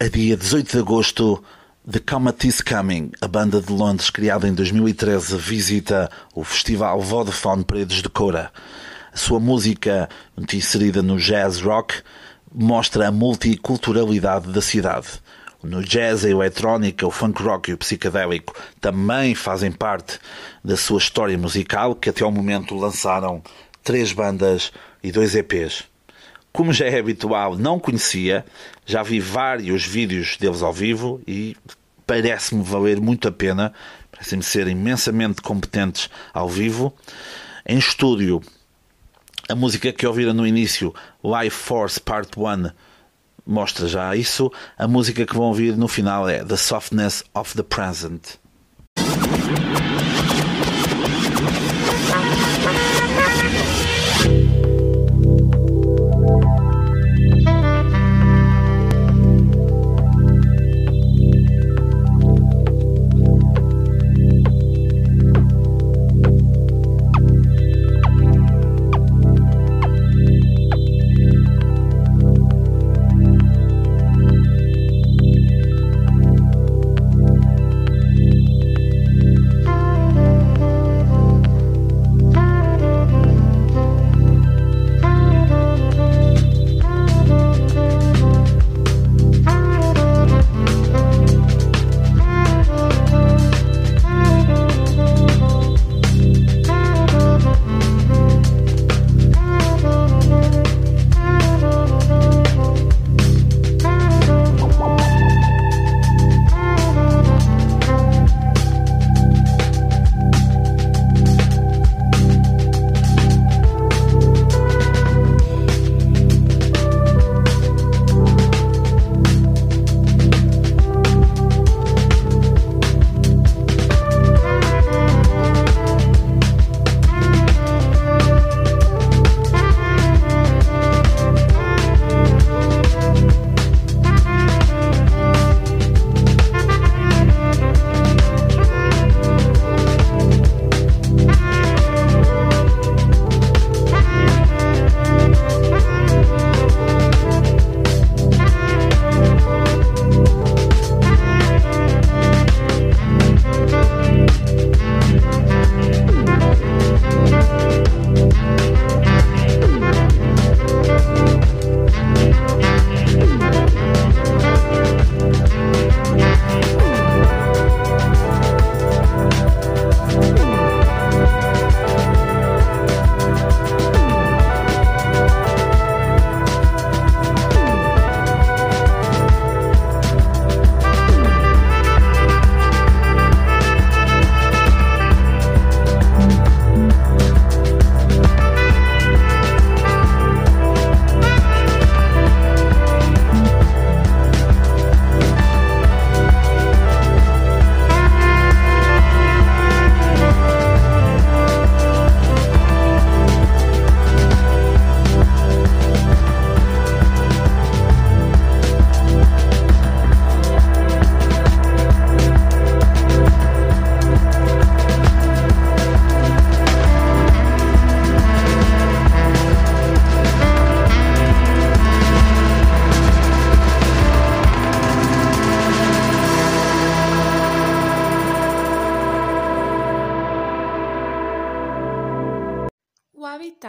A dia 18 de agosto, The Comet is Coming, a banda de Londres criada em 2013, visita o festival Vodafone Paredes de Cora. A sua música, inserida no jazz rock, mostra a multiculturalidade da cidade. No jazz, a eletrónica, o funk rock e o psicadélico também fazem parte da sua história musical, que até ao momento lançaram três bandas e dois EPs. Como já é habitual, não conhecia, já vi vários vídeos deles ao vivo e parece-me valer muito a pena, parecem-me ser imensamente competentes ao vivo. Em estúdio, a música que ouviram no início, Life Force Part 1, mostra já isso. A música que vão ouvir no final é The Softness of the Present.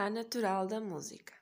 Natural da música.